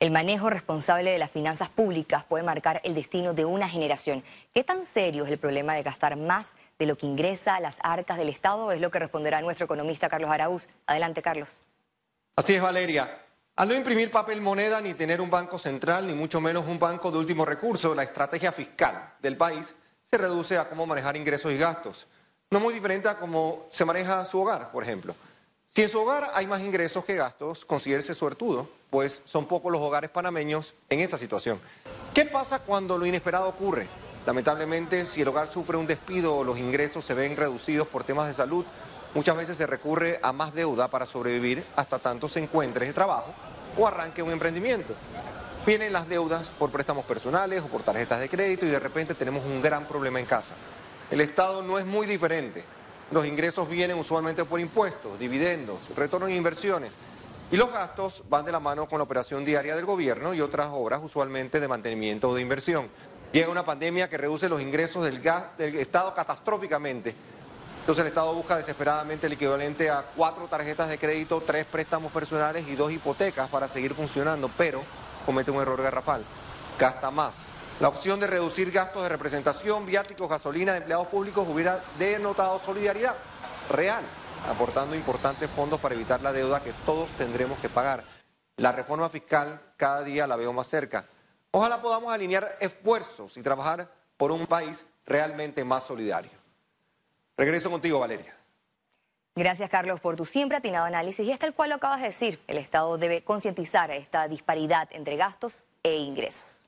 El manejo responsable de las finanzas públicas puede marcar el destino de una generación. ¿Qué tan serio es el problema de gastar más de lo que ingresa a las arcas del Estado? Es lo que responderá nuestro economista Carlos Araúz. Adelante, Carlos. Así es, Valeria. Al no imprimir papel moneda ni tener un banco central, ni mucho menos un banco de último recurso, la estrategia fiscal del país se reduce a cómo manejar ingresos y gastos. No muy diferente a cómo se maneja su hogar, por ejemplo. Si en su hogar hay más ingresos que gastos, considérese suertudo, pues son pocos los hogares panameños en esa situación. ¿Qué pasa cuando lo inesperado ocurre? Lamentablemente, si el hogar sufre un despido o los ingresos se ven reducidos por temas de salud, muchas veces se recurre a más deuda para sobrevivir hasta tanto se encuentre en trabajo o arranque un emprendimiento. Vienen las deudas por préstamos personales o por tarjetas de crédito y de repente tenemos un gran problema en casa. El Estado no es muy diferente. Los ingresos vienen usualmente por impuestos, dividendos, retorno en inversiones. Y los gastos van de la mano con la operación diaria del gobierno y otras obras usualmente de mantenimiento o de inversión. Llega una pandemia que reduce los ingresos del, del Estado catastróficamente. Entonces el Estado busca desesperadamente el equivalente a cuatro tarjetas de crédito, tres préstamos personales y dos hipotecas para seguir funcionando, pero comete un error garrafal. Gasta más la opción de reducir gastos de representación, viáticos, gasolina de empleados públicos hubiera denotado solidaridad real, aportando importantes fondos para evitar la deuda que todos tendremos que pagar. La reforma fiscal cada día la veo más cerca. Ojalá podamos alinear esfuerzos y trabajar por un país realmente más solidario. Regreso contigo, Valeria. Gracias, Carlos, por tu siempre atinado análisis. Y es tal cual lo acabas de decir, el Estado debe concientizar esta disparidad entre gastos e ingresos.